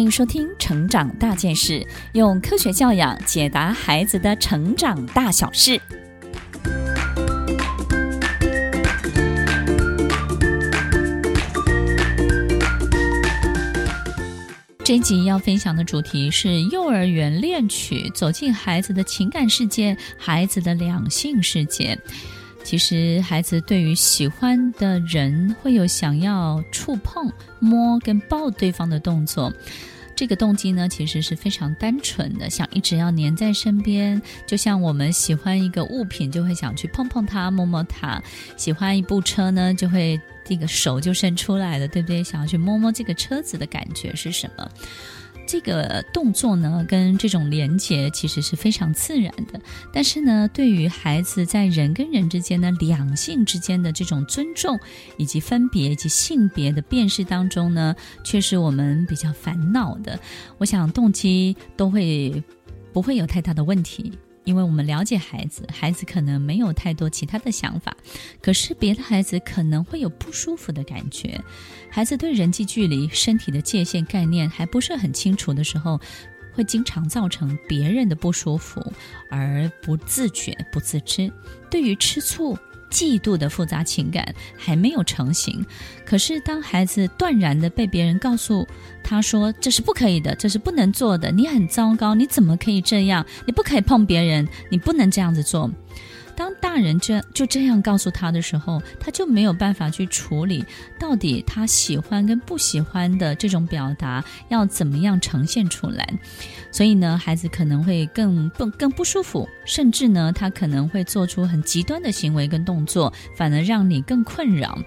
欢迎收听《成长大件事》，用科学教养解答孩子的成长大小事。这一集要分享的主题是幼儿园恋曲，走进孩子的情感世界，孩子的两性世界。其实，孩子对于喜欢的人会有想要触碰、摸跟抱对方的动作。这个动机呢，其实是非常单纯的，想一直要黏在身边。就像我们喜欢一个物品，就会想去碰碰它、摸摸它；喜欢一部车呢，就会这个手就伸出来了，对不对？想要去摸摸这个车子的感觉是什么？这个动作呢，跟这种连接其实是非常自然的。但是呢，对于孩子在人跟人之间的两性之间的这种尊重，以及分别以及性别的辨识当中呢，却是我们比较烦恼的。我想动机都会不会有太大的问题。因为我们了解孩子，孩子可能没有太多其他的想法，可是别的孩子可能会有不舒服的感觉。孩子对人际距离、身体的界限概念还不是很清楚的时候，会经常造成别人的不舒服而不自觉、不自知。对于吃醋。嫉妒的复杂情感还没有成型，可是当孩子断然的被别人告诉他说，这是不可以的，这是不能做的，你很糟糕，你怎么可以这样？你不可以碰别人，你不能这样子做。当大人这就这样告诉他的时候，他就没有办法去处理到底他喜欢跟不喜欢的这种表达要怎么样呈现出来。所以呢，孩子可能会更不更不舒服，甚至呢，他可能会做出很极端的行为跟动作，反而让你更困扰。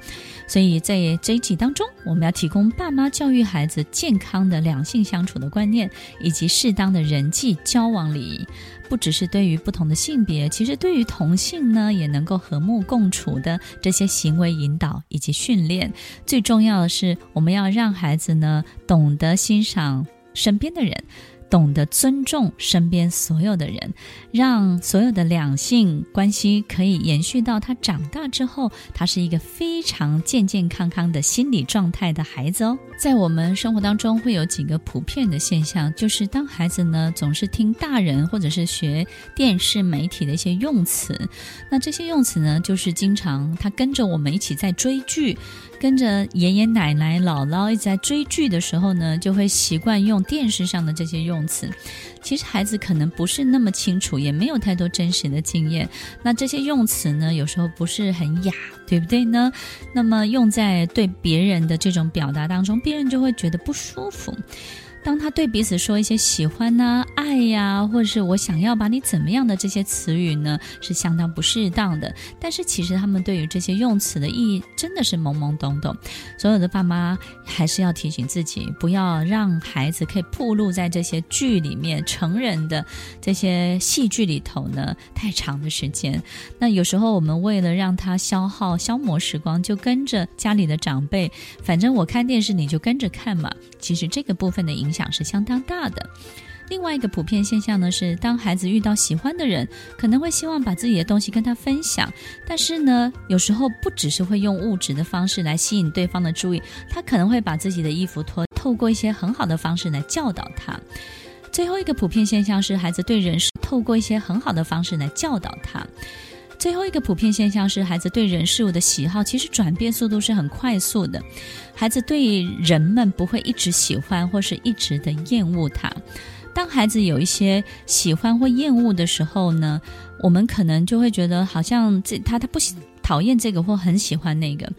所以在这一集当中，我们要提供爸妈教育孩子健康的两性相处的观念，以及适当的人际交往礼仪。不只是对于不同的性别，其实对于同性呢，也能够和睦共处的这些行为引导以及训练。最重要的是，我们要让孩子呢，懂得欣赏身边的人。懂得尊重身边所有的人，让所有的两性关系可以延续到他长大之后，他是一个非常健健康康的心理状态的孩子哦。在我们生活当中，会有几个普遍的现象，就是当孩子呢总是听大人或者是学电视媒体的一些用词，那这些用词呢，就是经常他跟着我们一起在追剧。跟着爷爷奶奶、姥姥一直在追剧的时候呢，就会习惯用电视上的这些用词。其实孩子可能不是那么清楚，也没有太多真实的经验。那这些用词呢，有时候不是很雅，对不对呢？那么用在对别人的这种表达当中，别人就会觉得不舒服。当他对彼此说一些喜欢呐、爱呀、或者是我想要把你怎么样的这些词语呢，是相当不适当的。但是其实他们对于这些用词的意义真的是懵懵懂懂。所有的爸妈还是要提醒自己，不要让孩子可以暴露在这些剧里面、成人的这些戏剧里头呢太长的时间。那有时候我们为了让他消耗、消磨时光，就跟着家里的长辈，反正我看电视你就跟着看嘛。其实这个部分的影影响是相当大的。另外一个普遍现象呢，是当孩子遇到喜欢的人，可能会希望把自己的东西跟他分享，但是呢，有时候不只是会用物质的方式来吸引对方的注意，他可能会把自己的衣服脱，透过一些很好的方式来教导他。最后一个普遍现象是，孩子对人是透过一些很好的方式来教导他。最后一个普遍现象是，孩子对人事物的喜好其实转变速度是很快速的。孩子对人们不会一直喜欢或是一直的厌恶他。当孩子有一些喜欢或厌恶的时候呢，我们可能就会觉得好像这他他不喜讨厌这个或很喜欢那个。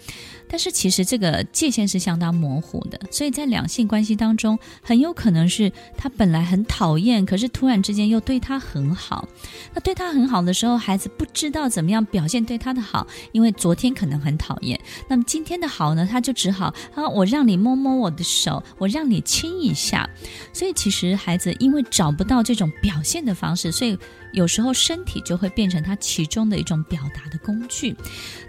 但是其实这个界限是相当模糊的，所以在两性关系当中，很有可能是他本来很讨厌，可是突然之间又对他很好。那对他很好的时候，孩子不知道怎么样表现对他的好，因为昨天可能很讨厌，那么今天的好呢，他就只好啊，我让你摸摸我的手，我让你亲一下。所以其实孩子因为找不到这种表现的方式，所以有时候身体就会变成他其中的一种表达的工具。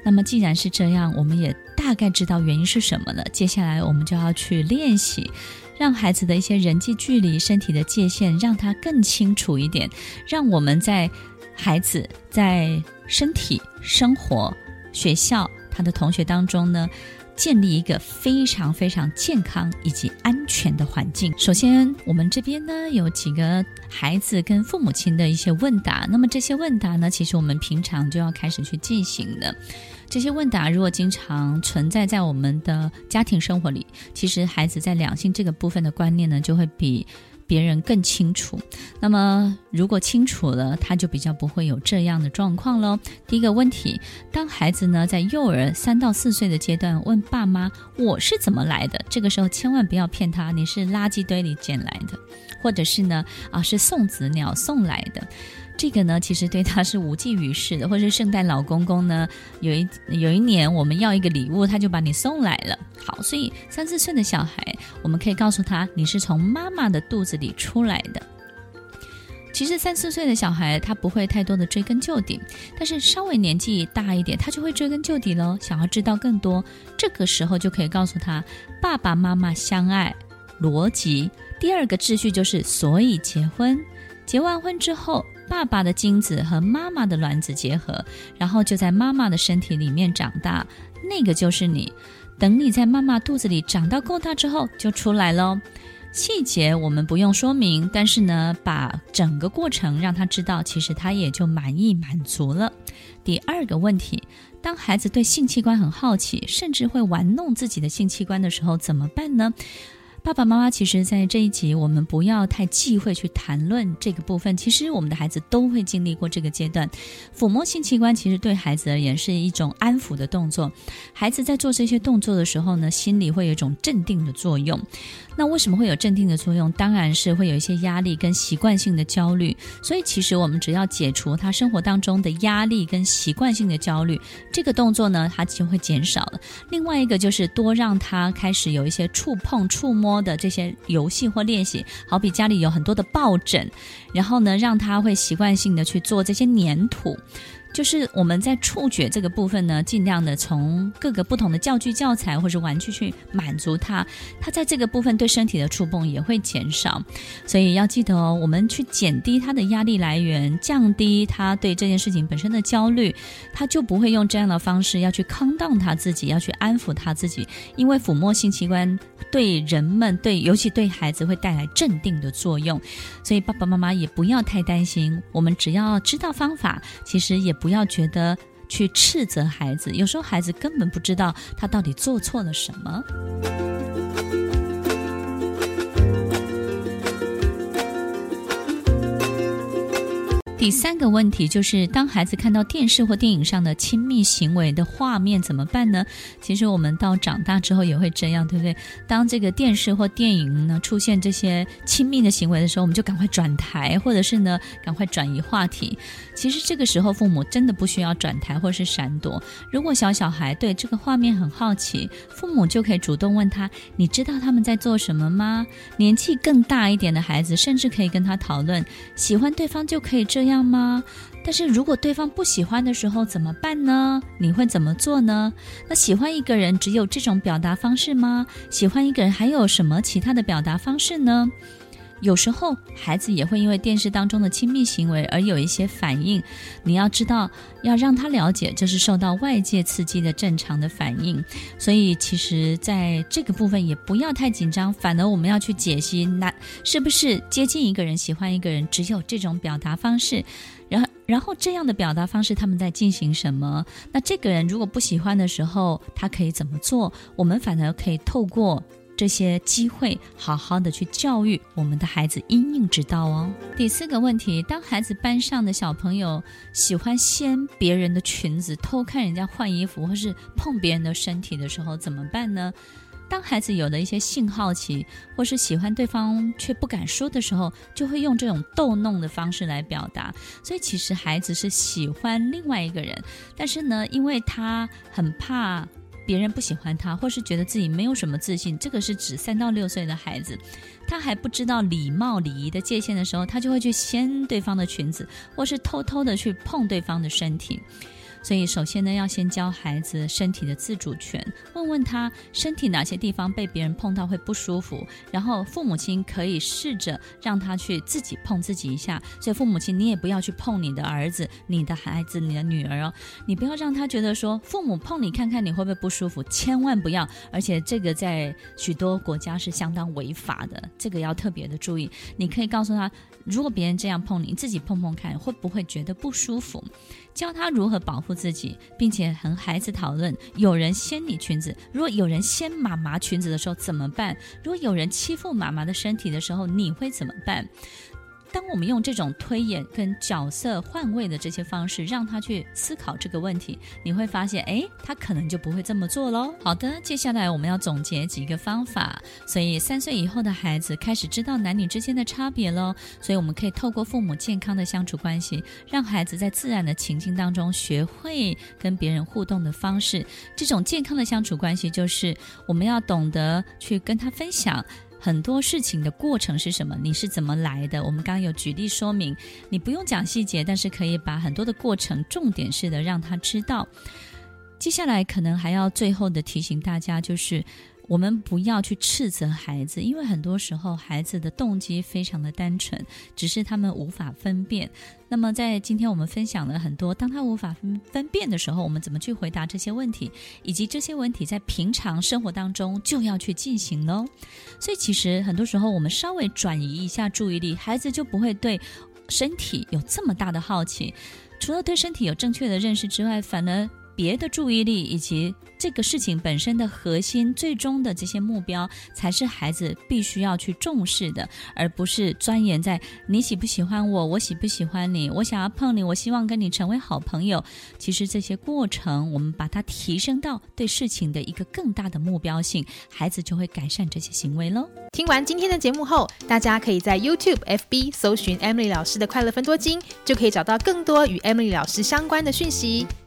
那么既然是这样，我们也。大概知道原因是什么了，接下来我们就要去练习，让孩子的一些人际距离、身体的界限，让他更清楚一点，让我们在孩子在身体、生活、学校他的同学当中呢，建立一个非常非常健康以及安全的环境。首先，我们这边呢有几个孩子跟父母亲的一些问答。那么这些问答呢，其实我们平常就要开始去进行的。这些问答如果经常存在在我们的家庭生活里，其实孩子在两性这个部分的观念呢，就会比别人更清楚，那么如果清楚了，他就比较不会有这样的状况喽。第一个问题，当孩子呢在幼儿三到四岁的阶段问爸妈我是怎么来的，这个时候千万不要骗他，你是垃圾堆里捡来的，或者是呢啊是送子鸟送来的。这个呢，其实对他是无济于事的，或者是圣诞老公公呢，有一有一年我们要一个礼物，他就把你送来了。好，所以三四岁的小孩，我们可以告诉他，你是从妈妈的肚子里出来的。其实三四岁的小孩他不会太多的追根究底，但是稍微年纪大一点，他就会追根究底喽，想要知道更多。这个时候就可以告诉他，爸爸妈妈相爱，逻辑。第二个秩序就是，所以结婚，结完婚之后。爸爸的精子和妈妈的卵子结合，然后就在妈妈的身体里面长大，那个就是你。等你在妈妈肚子里长到够大之后，就出来喽。细节我们不用说明，但是呢，把整个过程让他知道，其实他也就满意满足了。第二个问题，当孩子对性器官很好奇，甚至会玩弄自己的性器官的时候，怎么办呢？爸爸妈妈，其实，在这一集，我们不要太忌讳去谈论这个部分。其实，我们的孩子都会经历过这个阶段。抚摸性器官，其实对孩子而言是一种安抚的动作。孩子在做这些动作的时候呢，心里会有一种镇定的作用。那为什么会有镇定的作用？当然是会有一些压力跟习惯性的焦虑。所以其实我们只要解除他生活当中的压力跟习惯性的焦虑，这个动作呢，它就会减少了。另外一个就是多让他开始有一些触碰、触摸的这些游戏或练习，好比家里有很多的抱枕，然后呢，让他会习惯性的去做这些粘土。就是我们在触觉这个部分呢，尽量的从各个不同的教具、教材或者玩具去满足他，他在这个部分对身体的触碰也会减少。所以要记得哦，我们去减低他的压力来源，降低他对这件事情本身的焦虑，他就不会用这样的方式要去康荡他自己，要去安抚他自己。因为抚摸性器官对人们，对尤其对孩子会带来镇定的作用，所以爸爸妈妈也不要太担心。我们只要知道方法，其实也。不要觉得去斥责孩子，有时候孩子根本不知道他到底做错了什么。第三个问题就是，当孩子看到电视或电影上的亲密行为的画面怎么办呢？其实我们到长大之后也会这样，对不对？当这个电视或电影呢出现这些亲密的行为的时候，我们就赶快转台，或者是呢赶快转移话题。其实这个时候父母真的不需要转台或是闪躲。如果小小孩对这个画面很好奇，父母就可以主动问他：“你知道他们在做什么吗？”年纪更大一点的孩子，甚至可以跟他讨论：喜欢对方就可以这样。吗？但是如果对方不喜欢的时候怎么办呢？你会怎么做呢？那喜欢一个人只有这种表达方式吗？喜欢一个人还有什么其他的表达方式呢？有时候孩子也会因为电视当中的亲密行为而有一些反应，你要知道，要让他了解这是受到外界刺激的正常的反应。所以其实在这个部分也不要太紧张，反而我们要去解析，那是不是接近一个人、喜欢一个人只有这种表达方式？然后，然后这样的表达方式他们在进行什么？那这个人如果不喜欢的时候，他可以怎么做？我们反而可以透过。这些机会，好好的去教育我们的孩子，因应之道哦。第四个问题，当孩子班上的小朋友喜欢掀别人的裙子，偷看人家换衣服，或是碰别人的身体的时候，怎么办呢？当孩子有了一些性好奇，或是喜欢对方却不敢说的时候，就会用这种逗弄的方式来表达。所以其实孩子是喜欢另外一个人，但是呢，因为他很怕。别人不喜欢他，或是觉得自己没有什么自信，这个是指三到六岁的孩子，他还不知道礼貌礼仪的界限的时候，他就会去掀对方的裙子，或是偷偷的去碰对方的身体。所以首先呢，要先教孩子身体的自主权，问问他身体哪些地方被别人碰到会不舒服，然后父母亲可以试着让他去自己碰自己一下。所以父母亲你也不要去碰你的儿子、你的孩子、你的女儿哦，你不要让他觉得说父母碰你看看你会不会不舒服，千万不要。而且这个在许多国家是相当违法的，这个要特别的注意。你可以告诉他，如果别人这样碰你，你自己碰碰看，会不会觉得不舒服？教他如何保护自己，并且和孩子讨论：有人掀你裙子，如果有人掀妈妈裙子的时候怎么办？如果有人欺负妈妈的身体的时候，你会怎么办？当我们用这种推演跟角色换位的这些方式，让他去思考这个问题，你会发现，诶，他可能就不会这么做喽。好的，接下来我们要总结几个方法。所以三岁以后的孩子开始知道男女之间的差别喽，所以我们可以透过父母健康的相处关系，让孩子在自然的情境当中学会跟别人互动的方式。这种健康的相处关系，就是我们要懂得去跟他分享。很多事情的过程是什么？你是怎么来的？我们刚刚有举例说明，你不用讲细节，但是可以把很多的过程重点式的让他知道。接下来可能还要最后的提醒大家，就是。我们不要去斥责孩子，因为很多时候孩子的动机非常的单纯，只是他们无法分辨。那么在今天我们分享了很多，当他无法分分辨的时候，我们怎么去回答这些问题，以及这些问题在平常生活当中就要去进行喽。所以其实很多时候我们稍微转移一下注意力，孩子就不会对身体有这么大的好奇。除了对身体有正确的认识之外，反而别的注意力以及。这个事情本身的核心，最终的这些目标，才是孩子必须要去重视的，而不是钻研在你喜不喜欢我，我喜不喜欢你，我想要碰你，我希望跟你成为好朋友。其实这些过程，我们把它提升到对事情的一个更大的目标性，孩子就会改善这些行为喽。听完今天的节目后，大家可以在 YouTube、FB 搜寻 Emily 老师的快乐分多金，就可以找到更多与 Emily 老师相关的讯息。